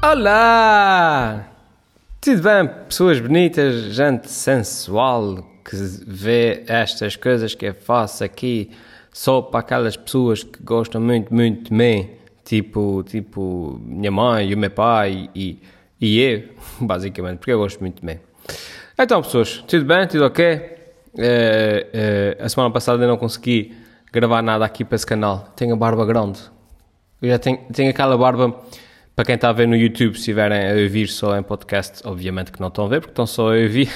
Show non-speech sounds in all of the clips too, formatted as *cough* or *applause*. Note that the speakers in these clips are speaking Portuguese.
Olá! Tudo bem, pessoas bonitas, gente sensual que vê estas coisas que eu faço aqui só para aquelas pessoas que gostam muito, muito de mim, tipo, tipo minha mãe e o meu pai e, e eu, *laughs* basicamente, porque eu gosto muito de mim. Então, pessoas, tudo bem? Tudo ok? Uh, uh, a semana passada eu não consegui gravar nada aqui para esse canal. Tenho a barba grande. Eu já tenho, tenho aquela barba, para quem está a ver no YouTube, se estiverem a ouvir só em podcast, obviamente que não estão a ver, porque estão só a ouvir.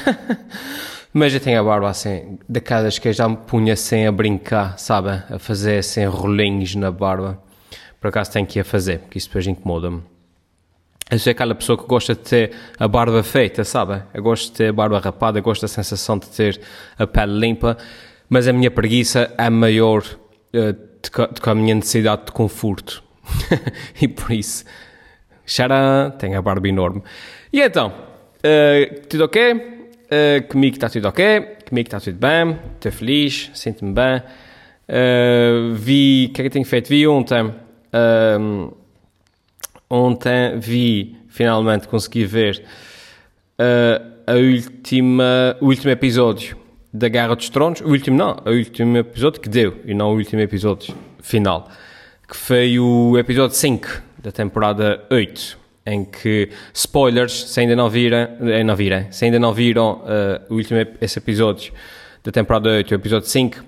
*laughs* Mas eu tenho a barba assim, daquelas que eu já me punha sem a brincar, sabem? A fazer assim rolinhos na barba. Por acaso tenho que ir a fazer, porque isso depois incomoda-me. Eu sou aquela pessoa que gosta de ter a barba feita, sabe? Eu gosto de ter a barba rapada, eu gosto da sensação de ter a pele limpa, mas a minha preguiça é maior uh, do que a minha necessidade de conforto. *laughs* e por isso, xará, tenho a barba enorme. E então, uh, tudo ok? Uh, comigo está tudo ok, comigo está tudo bem, estou feliz, sinto-me bem. Uh, vi, o que é que tenho feito? Vi ontem ontem vi, finalmente consegui ver uh, a última, o último episódio da Guerra dos Tronos. O último não, o último episódio que deu, e não o último episódio final, que foi o episódio 5 da temporada 8, em que, spoilers, se ainda não viram, eh, não viram se ainda não viram uh, o último esse episódio da temporada 8, o episódio 5, uh,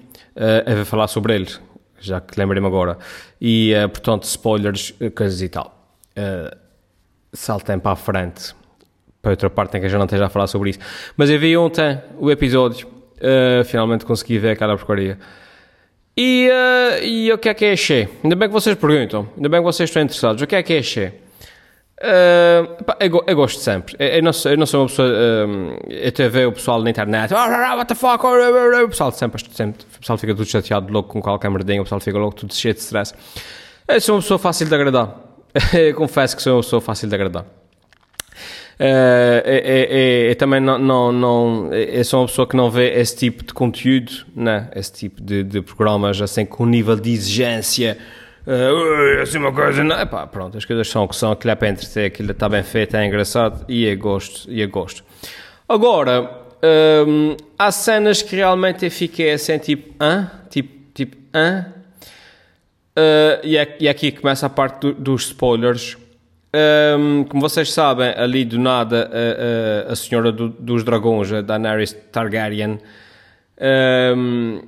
eu vou falar sobre ele, já que lembrei-me agora. E, uh, portanto, spoilers, coisas e tal uh, saltem para a frente para outra parte em que eu já não esteja a falar sobre isso. Mas eu vi ontem o episódio, uh, finalmente consegui ver aquela porcaria. E, uh, e o que é que achei? Ainda bem que vocês perguntam, ainda bem que vocês estão interessados. O que é que achei? Uh, pá, eu, eu, gosto sempre. Eu, eu, não sou, eu não sou uma pessoa. Uh, eu te ver o pessoal na internet. Oh, what the fuck? O pessoal sempre, sempre. O pessoal fica tudo chateado, louco com qualquer merdinha. O pessoal fica louco, tudo cheio de stress. Eu sou uma pessoa fácil de agradar. *laughs* confesso que sou, sou fácil de agradar. É, é, é, também não, não, não é sou uma pessoa que não vê esse tipo de conteúdo, né? esse tipo de, de programas assim com nível de exigência. Uh, assim uma coisa, não, epá, pronto, as coisas são o que são, aquilo é para entreter, aquilo está bem feito, é engraçado e eu gosto, e eu gosto. Agora, um, há cenas que realmente eu fiquei assim, tipo, hã? Tipo, tipo, hã? Uh, e, é, é aqui começa a parte do, dos spoilers. Um, como vocês sabem, ali do nada, a, a, a senhora do, dos dragões, a Daenerys Targaryen, um,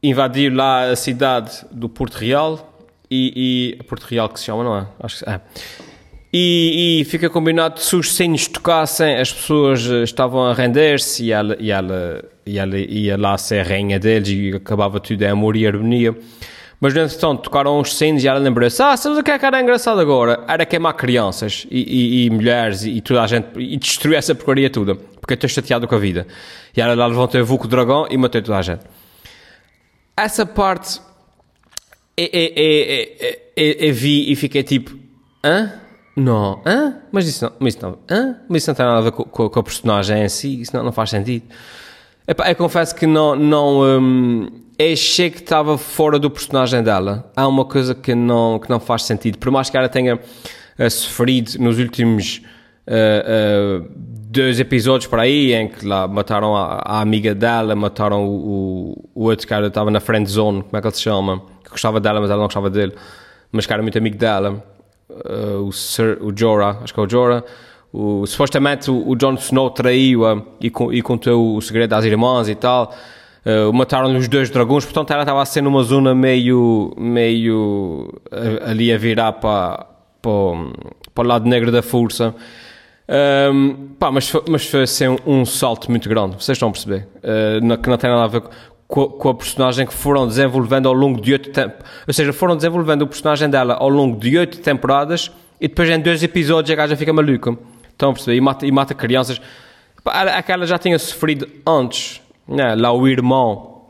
invadiu lá a cidade do Porto Real. E, e Porto Real que se chama, não é? Acho que é. E, e fica combinado se os sinos tocassem, as pessoas estavam a render-se e ela, e, ela, e ela ia lá ser a rainha deles e acabava tudo em amor e harmonia. Mas, entretanto, tocaram uns sinos e ela lembrou-se: Ah, sabes o que é que era engraçado agora? Era queimar crianças e, e, e mulheres e, e, toda a gente e destruir essa porcaria toda, porque eu estou chateado com a vida. E ela lá levantou o vulco dragão e matou toda a gente. Essa parte eu, eu, eu, eu vi e fiquei tipo: Hã? Não, hã? Mas isso não, mas isso não, hã? Mas isso não tem nada a ver com, com, com a personagem em si, isso não, não faz sentido. Epá, eu confesso que não, não, hum, achei que estava fora do personagem dela. Há uma coisa que não, que não faz sentido. Por mais que ela tenha uh, sofrido nos últimos uh, uh, dois episódios por aí, em que lá mataram a, a amiga dela, mataram o, o, o outro cara que estava na friend zone, como é que ele se chama? Que gostava dela, mas ela não gostava dele. Mas que era muito amigo dela. o, Sir, o Jorah, acho que é o Jorah. O, supostamente o, o Jon Snow traiu-a e, e contou o segredo às irmãs e tal. Uh, Mataram-lhe os dois dragões, portanto ela estava a ser numa zona meio, meio uh, ali a virar para, para, para o lado negro da força. Um, pá, mas, foi, mas foi assim um, um, salto muito grande, vocês estão a perceber? Uh, que não tem nada a ver com, com, a personagem que foram desenvolvendo ao longo de oito temporadas. Ou seja, foram desenvolvendo o personagem dela ao longo de oito temporadas e depois em dois episódios a gaja fica maluca. Estão a perceber? E mata, e mata crianças. Pá, aquela já tinha sofrido antes né? Lá o irmão,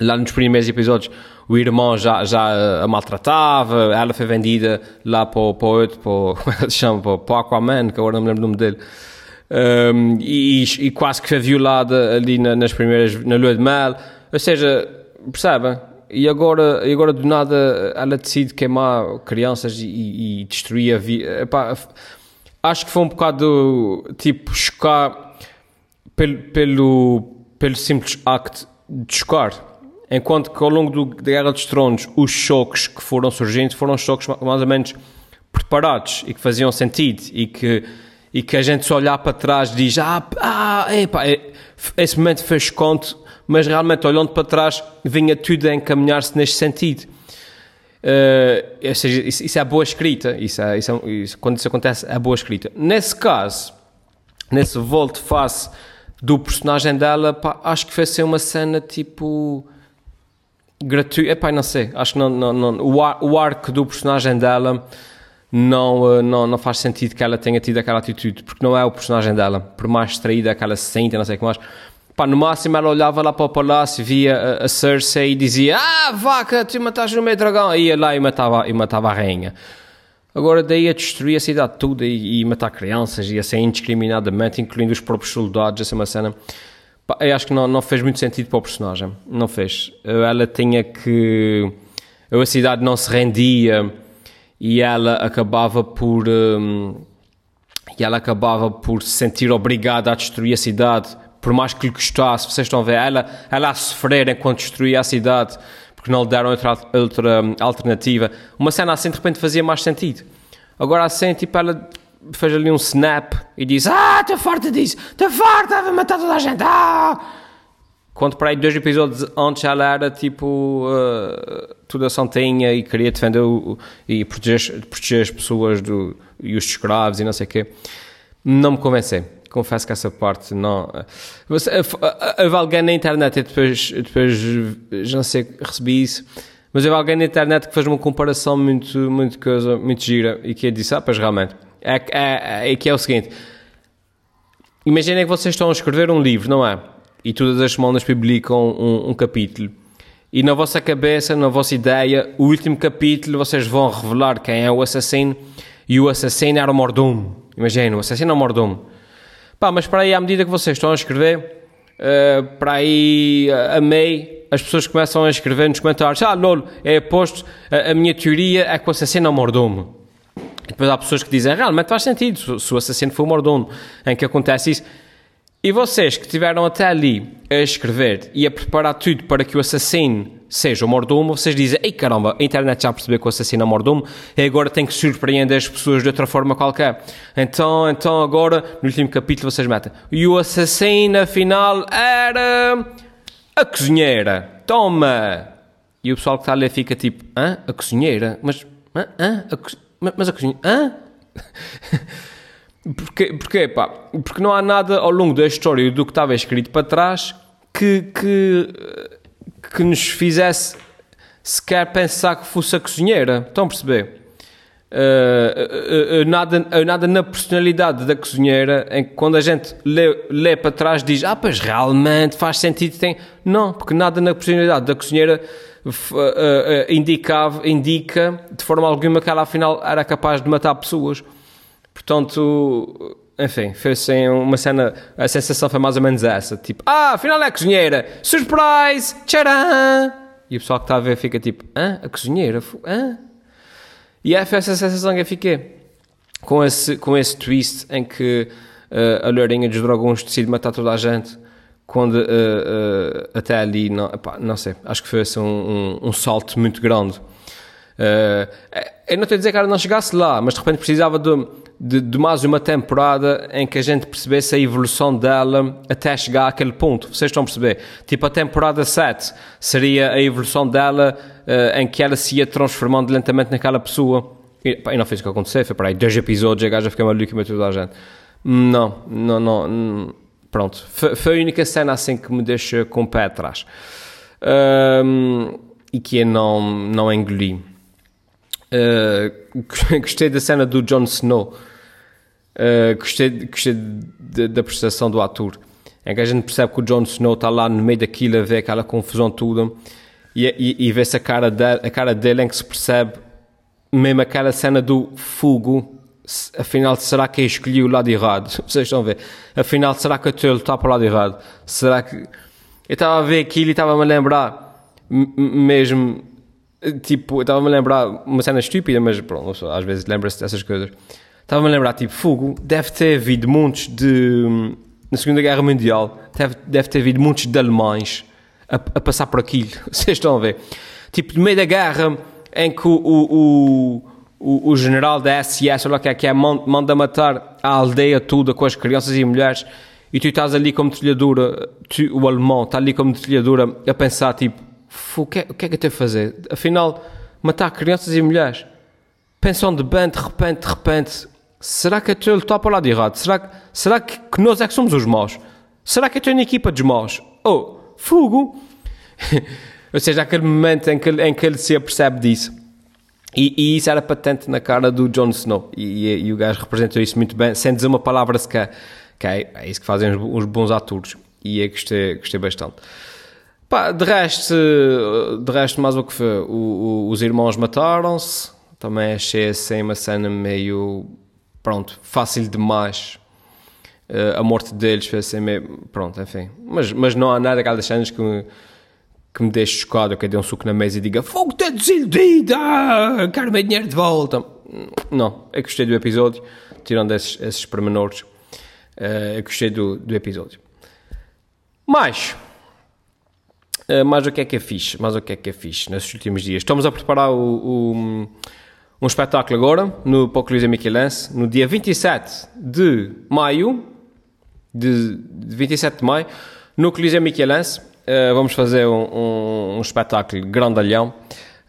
lá nos primeiros episódios, o irmão já, já a maltratava, ela foi vendida lá para o, para outro, para o, *laughs* é chama, para, Aquaman, que agora não me lembro o nome dele. Um, e, e, quase que foi violada ali na, nas primeiras, na lua de mel. Ou seja, percebem? E agora, e agora do nada ela decide queimar crianças e, e destruir a vida. acho que foi um bocado tipo chocar pelo, pelo, pelo simples acto de chocar. Enquanto que ao longo do, da Guerra dos Tronos, os choques que foram surgindo foram choques mais ou menos preparados e que faziam sentido e que, e que a gente se olhar para trás diz: Ah, ah epa, é, esse momento fez conto, mas realmente olhando para trás vinha tudo a encaminhar-se neste sentido. Uh, seja, isso, isso, é boa escrita, isso, é, isso, é, isso quando isso acontece é boa escrita. Nesse caso, nesse volte-face do personagem dela, pá, acho que foi ser uma cena tipo gratuita, epá, não sei, acho que não, não, não o, ar, o arco do personagem dela não, eh, não, não faz sentido que ela tenha tido aquela atitude, porque não é o personagem dela, por mais distraída que ela se sente, não sei o que mais, Pá, no máximo ela olhava lá para o palácio, via a, a Cersei e dizia Ah, vaca, tu mataste o meu dragão. E ia lá e matava, e matava a rainha. Agora daí a destruir a cidade toda e, e matar crianças e assim indiscriminadamente, incluindo os próprios soldados, essa é uma cena... Eu acho que não, não fez muito sentido para o personagem. Não fez. Ela tinha que... A cidade não se rendia e ela acabava por... Hum, e ela acabava por se sentir obrigada a destruir a cidade por mais que lhe custasse, vocês estão a ver, ela, ela a sofrer enquanto destruía a cidade, porque não lhe deram outra, outra alternativa. Uma cena assim de repente fazia mais sentido. Agora assim, tipo, ela fez ali um snap e diz: Ah, estou farta disso, estou farta, vou matar toda a gente. Ah! Quando para aí dois episódios antes ela era tipo uh, toda santinha e queria defender o, e proteger, proteger as pessoas do, e os escravos e não sei o quê, não me convencei confesso que essa parte não. Você, houve alguém na internet, e depois, depois já não sei, recebi isso, mas houve alguém na internet que fez uma comparação muito, muito, coisa, muito gira e que disse: Ah, pois realmente. É, é, é, que é o seguinte: imaginem que vocês estão a escrever um livro, não é? E todas as semanas publicam um, um capítulo. E na vossa cabeça, na vossa ideia, o último capítulo vocês vão revelar quem é o assassino e o assassino era o mordomo. Imagina, o assassino é o mordomo. Pá, mas para aí, à medida que vocês estão a escrever, uh, para aí, uh, a meio, as pessoas começam a escrever nos comentários: Ah, Lolo, é posto, a, a minha teoria é que o assassino é o mordomo. E depois há pessoas que dizem: Realmente faz sentido, se, o assassino for o mordomo, em que acontece isso. E vocês que estiveram até ali a escrever e a preparar tudo para que o assassino seja o mordomo, vocês dizem, ei caramba, a internet já percebeu que o assassino é mordomo e agora tem que surpreender as pessoas de outra forma qualquer. Então, então agora, no último capítulo vocês metem, e o assassino afinal era a cozinheira. Toma! E o pessoal que está ali fica tipo, hã? A cozinheira? Mas, hã? hã? A co... Mas a cozinheira? Hã? *laughs* Porquê, porquê, pá? Porque não há nada ao longo da história do que estava escrito para trás que, que que nos fizesse sequer pensar que fosse a cozinheira. Estão a perceber? Uh, uh, uh, nada, nada na personalidade da cozinheira em que quando a gente lê, lê para trás diz ah, pois realmente faz sentido tem não, porque nada na personalidade da cozinheira indicava, indica de forma alguma que ela afinal era capaz de matar pessoas portanto enfim, foi assim uma cena, a sensação foi mais ou menos essa, tipo, ah, afinal é a cozinheira, surprise, tcharam! E o pessoal que está a ver fica tipo, hã? A cozinheira? Hã? E é, foi essa sensação que eu fiquei, com esse, com esse twist em que uh, a Lourinha dos Dragões decide matar toda a gente, quando uh, uh, até ali, não, epá, não sei, acho que foi assim, um, um, um salto muito grande. Uh, eu não estou a dizer que ela não chegasse lá, mas de repente precisava de, de, de, mais uma temporada em que a gente percebesse a evolução dela até chegar àquele ponto. Vocês estão a perceber? Tipo, a temporada 7 seria a evolução dela uh, em que ela se ia transformando lentamente naquela pessoa. E, pá, e não fez o que aconteceu, foi para aí dois episódios, a gaja fica maluca e matou toda a gente. Não, não, não. não pronto. Foi, foi, a única cena assim que me deixa com o pé atrás. Um, e que eu não, não engoli. Uh, *laughs* gostei da cena do Jon Snow. Uh, gostei da prestação do ator. Em que a gente percebe que o Jon Snow está lá no meio daquilo a ver aquela confusão toda e, e, e vê-se a cara, a cara dele em que se percebe mesmo aquela cena do fogo. Afinal, será que eu escolhi o lado errado? *laughs* Vocês estão a ver? Afinal, será que a lutar para o lado errado? Será que. Eu estava a ver aquilo e estava-me a lembrar mesmo Tipo, estava-me a lembrar uma cena estúpida, mas pronto, às vezes lembra-se dessas coisas. Estava-me a lembrar, tipo, fogo, deve ter havido montes de. Na Segunda Guerra Mundial, deve, deve ter havido montes de alemães a, a passar por aquilo. *laughs* Vocês estão a ver? Tipo, no meio da guerra, em que o, o, o, o general da SS, olha que é, que é, manda matar a aldeia toda com as crianças e mulheres, e tu estás ali como trilhadora, tu, o alemão está ali como trilhadora a pensar, tipo, o que, é, o que é que eu tenho a fazer? Afinal, matar crianças e mulheres. Pensam de bem, de repente, de repente, será que a lutar para o lado errado? Será, que, será que, que nós é que somos os maus? Será que eu na equipa dos maus? Oh, fogo! *laughs* Ou seja, aquele momento em que, em que ele se apercebe disso. E, e, isso era patente na cara do Jon Snow. E, e, e, o gajo representou isso muito bem, sem dizer uma palavra sequer. Que é, é isso que fazem os, bons atores. E é gostei, gostei bastante. Pá, de resto, de resto, mais o que foi? O, o, os irmãos mataram-se. Também achei assim uma cena meio. Pronto, fácil demais. Uh, a morte deles foi assim meio. Pronto, enfim. Mas, mas não há nada daquelas cenas que me, que me deixe chocado. Que dê um suco na mesa e diga Fogo, está desiludido! Ah, quero meu dinheiro de volta. Não, eu gostei do episódio. Tirando esses, esses pormenores, uh, eu gostei do, do episódio. Mas. Uh, mais o que é que é fixe, mais o que é que é fixe nesses últimos dias. Estamos a preparar o, o, um espetáculo agora, no Coliseu Michelense, no dia 27 de maio, de, de 27 de maio, no Coliseu Michelense, uh, vamos fazer um, um, um espetáculo grandalhão,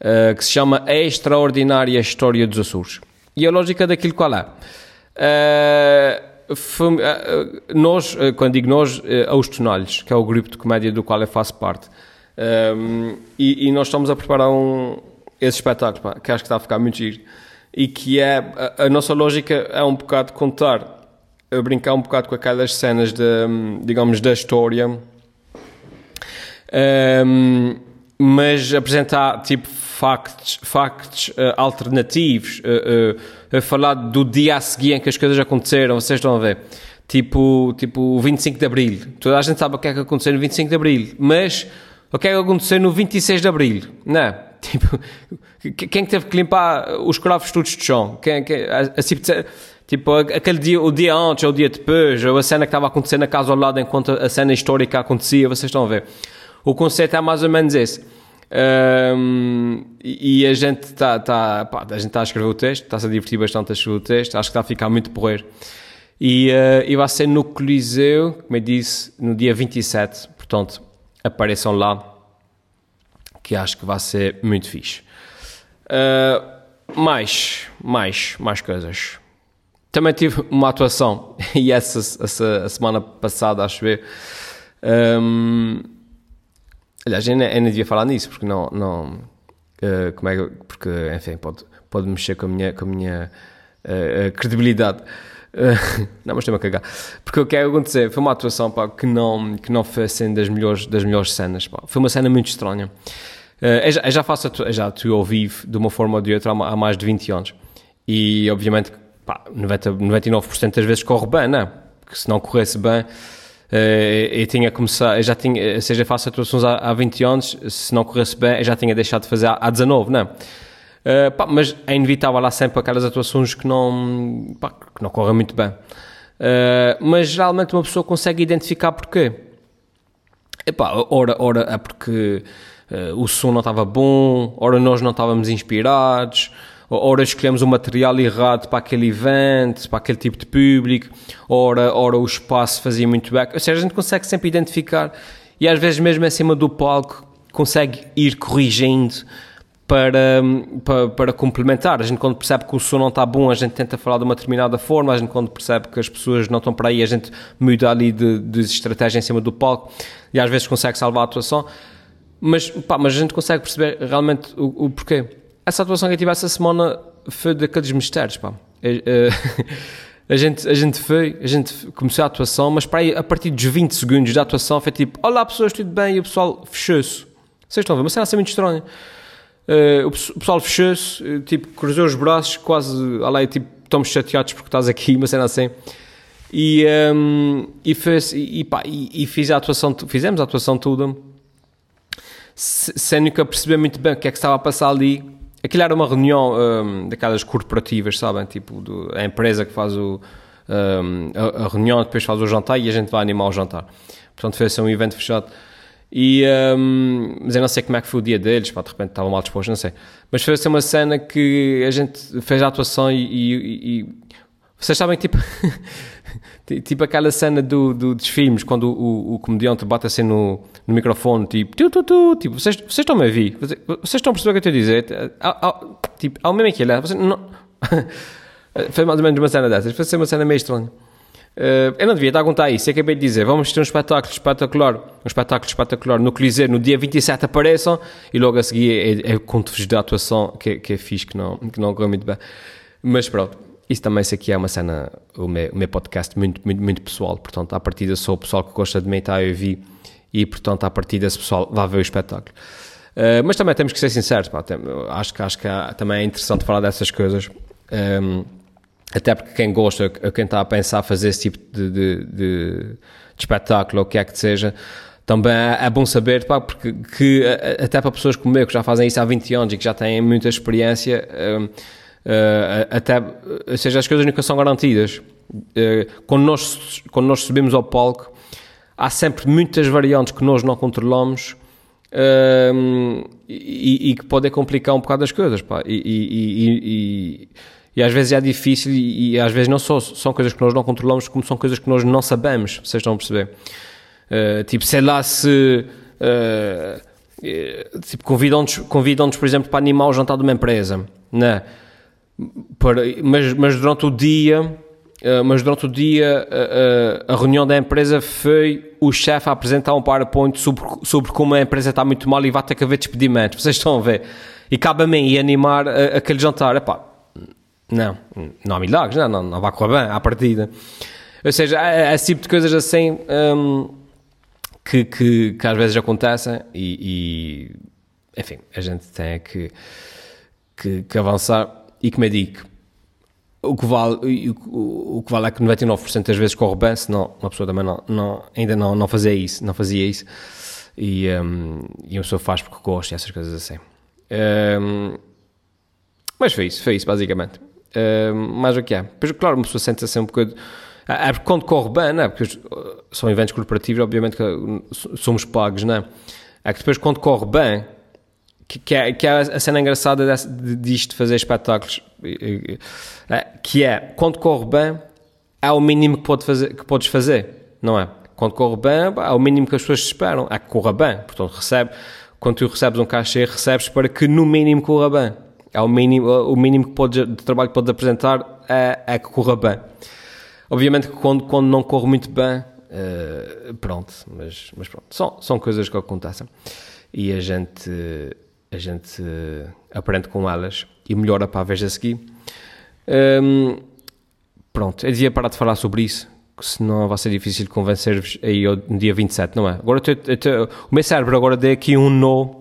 uh, que se chama A Extraordinária História dos Açores. E a lógica daquilo qual é? Foi, nós, quando digo nós, aos Tonalhos, que é o grupo de comédia do qual eu faço parte, um, e, e, nós estamos a preparar um, esse espetáculo, pá, que acho que está a ficar muito giro. E que é, a, a, nossa lógica é um bocado contar, brincar um bocado com aquelas cenas, de, digamos, da história, um, mas apresentar, tipo, factos, factos uh, alternativos, uh, uh, falar do dia a seguir em que as coisas aconteceram, vocês estão a ver. Tipo, tipo o 25 de Abril. Toda a gente sabe o que é que aconteceu no 25 de Abril, mas o que é que aconteceu no 26 de Abril? Não, *laughs* tipo, quem teve que limpar os cravos todos de chão? Quem, quem, assim, tipo, aquele dia, o dia antes ou o dia depois, ou a cena que estava acontecendo na casa ao lado enquanto a cena histórica acontecia, vocês estão a ver. O conceito é mais ou menos esse. Um, e, a gente está tá, pá, a gente está a escrever o texto, está-se a divertir bastante a escrever o texto, acho que está a ficar muito porreiro. E, uh, e vai ser no Coliseu, como eu disse, no dia 27, portanto, apareçam lá, que acho que vai ser muito fixe. Uh, mais, mais, mais coisas. Também tive uma atuação, *laughs* e essa, essa a semana passada, acho eu. Um, aliás, eu nem, devia falar nisso, porque não. não uh, como é porque, enfim, pode, pode mexer com a minha, com a minha uh, credibilidade. *laughs* não, mas estou-me a cagar. Porque o que é que aconteceu? Foi uma atuação pá, que, não, que não foi assim das melhores, das melhores cenas. Pá. Foi uma cena muito estranha. Uh, eu, já, eu já faço eu já atuo ao vivo de uma forma ou de outra há, há mais de 20 anos. E obviamente pá, 90, 99% das vezes corre bem, não é? Porque se não corresse bem. Uh, eu tinha começado, eu já tinha, seja, faço atuações há, há 20 anos, se não corresse bem, eu já tinha deixado de fazer há, há 19, não é? Uh, pá, mas é inevitável lá sempre aquelas atuações que não, pá, que não correm muito bem. Uh, mas geralmente uma pessoa consegue identificar porquê. Epá, ora, ora é porque uh, o som não estava bom, ora nós não estávamos inspirados, ora escolhemos o material errado para aquele evento, para aquele tipo de público, ora, ora o espaço fazia muito bem. Ou seja, a gente consegue sempre identificar e às vezes mesmo acima do palco consegue ir corrigindo para, para, para, complementar. A gente, quando percebe que o som não está bom, a gente tenta falar de uma determinada forma. A gente, quando percebe que as pessoas não estão para aí, a gente muda ali de, de estratégia em cima do palco e às vezes consegue salvar a atuação. Mas, pá, mas a gente consegue perceber realmente o, o porquê. Essa atuação que eu tive essa semana foi daqueles mistérios, pá. É, é, *laughs* a gente, a gente foi, a gente começou a atuação, mas para aí, a partir dos 20 segundos da atuação foi tipo, olá pessoas, tudo bem? E o pessoal fechou-se. Vocês estão a ver? Uma cena assim muito estranha. Uh, o pessoal fechou-se, uh, tipo, cruzou os braços, quase, além, tipo, estamos chateados porque estás aqui, *laughs* uma cena assim. E, um, ehm, e, fez, e, pá, e, e, fiz a atuação, fizemos a atuação toda, sem nunca perceber muito bem o que é que estava a passar ali. aquilo era uma reunião um, daquelas corporativas, sabem? Tipo, do, a empresa que faz o, um, a, a, reunião, depois faz o jantar e a gente vai animar o jantar. Portanto, foi assim um evento fechado. E, um, mas eu não sei como é que foi o dia deles, pá, de repente estava mal disposto, não sei. Mas foi assim uma cena que a gente fez a atuação e, e, e vocês sabem, tipo, *laughs* tipo aquela cena do, do, dos filmes, quando o, o, o comediante bate assim no, no microfone, tipo, tu, tu, tu, tipo, vocês, vocês estão-me a ouvir? Vocês, vocês, estão a perceber o que eu estou a dizer? Há, há, tipo, há o mesmo aquilo, vocês não... *laughs* foi mais ou menos uma cena dessas, foi uma cena meio estranha. Uh, eu não devia estar a contar isso, acabei de dizer, vamos ter um espetáculo espetacular, um espetáculo espetacular no Coliseu, no dia 27 apareçam, e logo a seguir é, é conto-vos da atuação que, que é fixe, que não, que não correu muito bem. Mas pronto, isso também, isso aqui é uma cena, o meu, o meu podcast muito, muito, muito pessoal, portanto, à partida sou o pessoal que gosta de mim, está a ouvir, e portanto, à partida esse pessoal vai ver o espetáculo. Uh, mas também temos que ser sinceros, pá, tem, acho, que, acho que há, também é interessante falar dessas coisas, um, até porque quem gosta, quem está a pensar fazer esse tipo de, de, de, de espetáculo, ou o que é que seja, também é, é bom saber, pá, porque que, até para pessoas como eu, que já fazem isso há 20 anos e que já têm muita experiência, um, Uh, até, ou seja, as coisas nunca são garantidas. Uh, quando, nós, quando nós subimos ao palco, há sempre muitas variantes que nós não controlamos uh, e, e, que podem complicar um bocado as coisas. Pá. E, e, e, às vezes é difícil e, às vezes não só são coisas que nós não controlamos, como são coisas que nós não sabemos, vocês estão a perceber. tipo, sei lá se... tipo, convidam-nos, convidam por exemplo, para animar o jantar de uma empresa, né? para, mas, mas durante o dia, uh, mas durante o dia uh, uh, a reunião da empresa foi o chefe a apresentar um PowerPoint sobre, sobre como a empresa está muito mal e vai ter que haver despedimentos. Vocês estão a ver? E cabe a mim animar aquele jantar. Epá, não, não há milagres, não, não, não vai correr bem à partida. Ou seja, é esse tipo de coisas assim um, que, que, que, às vezes acontecem e, e enfim, a gente tem que, que, que avançar e que me o que vale, o, o que vale é que 99% das vezes corre bem, senão uma pessoa também não, não, ainda não, não fazia isso, não fazia isso. E, um, e uma pessoa faz porque gosta e essas coisas assim. Um, mas foi isso, foi isso basicamente. Um, mais o que é. Depois, claro, uma pessoa sente-se assim um bocado. É porque quando corre bem, não é? Porque são eventos corporativos, obviamente que somos pagos, não é? É que depois quando corre bem, que, que, é, que é a cena engraçada desse, disto de fazer espetáculos, é, que é, quando corre bem, é o mínimo que, pode fazer, que podes fazer, não é? Quando corre bem, é o mínimo que as pessoas esperam, é que corra bem. Portanto, recebe, quando tu recebes um cachê, recebes para que no mínimo corra bem. É o mínimo, o mínimo que podes, de trabalho que podes apresentar é, é que corra bem. Obviamente que quando, quando não corre muito bem, uh, pronto, mas, mas pronto, são, são coisas que acontecem. E a gente a gente aprende com elas e melhora para a vez a seguir. Um, pronto, eu devia parar de falar sobre isso, senão vai ser difícil convencer-vos aí no dia 27, não é? Agora, eu, eu, o meu cérebro agora deu aqui um no.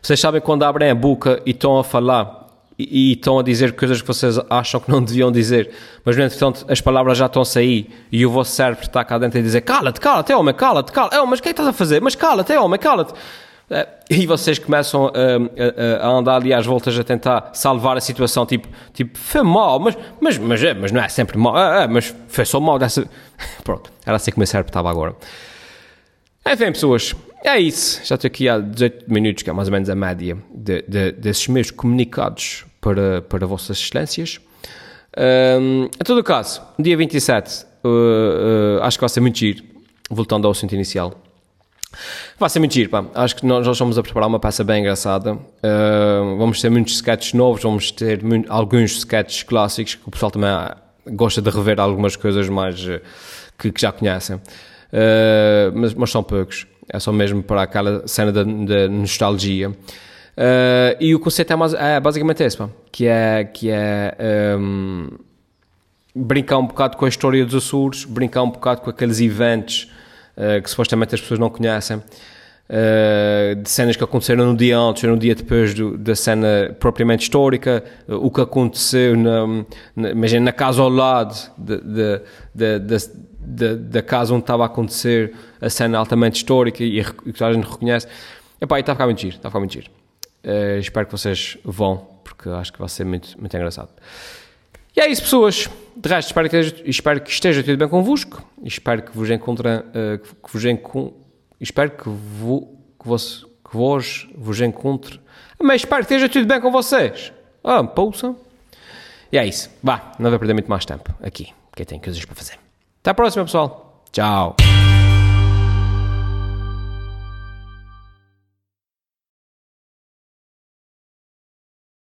Vocês sabem quando abrem a boca e estão a falar e, e, estão a dizer coisas que vocês acham que não *laughs* deviam dizer, mas no entretanto as palavras já estão a sair e o vosso cérebro está cá dentro a dizer cala-te, cala-te, homem, cala-te, cala-te, é, mas o que é que estás a fazer? Mas cala-te, homem, cala-te. Eh, e vocês começam a, a, a, andar ali às voltas a tentar salvar a situação, tipo, tipo foi mal, mas, mas, mas, é, mas não é sempre mal, é, é, mas foi só mal dessa. *laughs* Pronto, era assim que o meu cérebro estava agora. Enfim, pessoas, é isso. Já estou aqui há 18 minutos, que é mais ou menos a média de, de, desses meus comunicados para, para Vossas Excelências. Um, em todo o caso, dia 27, uh, uh, acho que vai ser muito giro, voltando ao assunto inicial. Vai ser muito giro, pá. Acho que nós, nós estamos a preparar uma peça bem engraçada. Uh, vamos ter muitos sketches novos, vamos ter muito, alguns sketches clássicos que o pessoal também gosta de rever algumas coisas mais uh, que, que, já conhecem. Uh, mas, mas, são poucos. É só mesmo para aquela cena da, nostalgia. e o conceito é, mais, é basicamente esse. Que é, que é um, brincar um bocado com a história dos Açores, brincar um bocado com aqueles eventos uh, que supostamente as pessoas não conhecem, uh, de cenas que aconteceram no dia antes ou no dia depois do, da cena propriamente histórica, uh, o que aconteceu na, na, imagina, na casa ao lado de, de, de, da casa onde estava a acontecer a cena altamente histórica e, que a gente reconhece. Epá, e está a ficar muito giro, está a ficar muito giro. Uh, espero que vocês vão, porque acho que vai ser muito, muito engraçado. E é isso, pessoas. De resto, espero que, espero que esteja tudo bem convosco. Espero que vos encontre, uh, que vos encon, espero que, vo, que, vos, que vos, vos encontre. Mas espero que esteja tudo bem com vocês. Ah, pousa. E é isso. Vá, não vai perder muito mais tempo aqui, porque tem coisas para fazer. Até a próxima, pessoal. Tchau.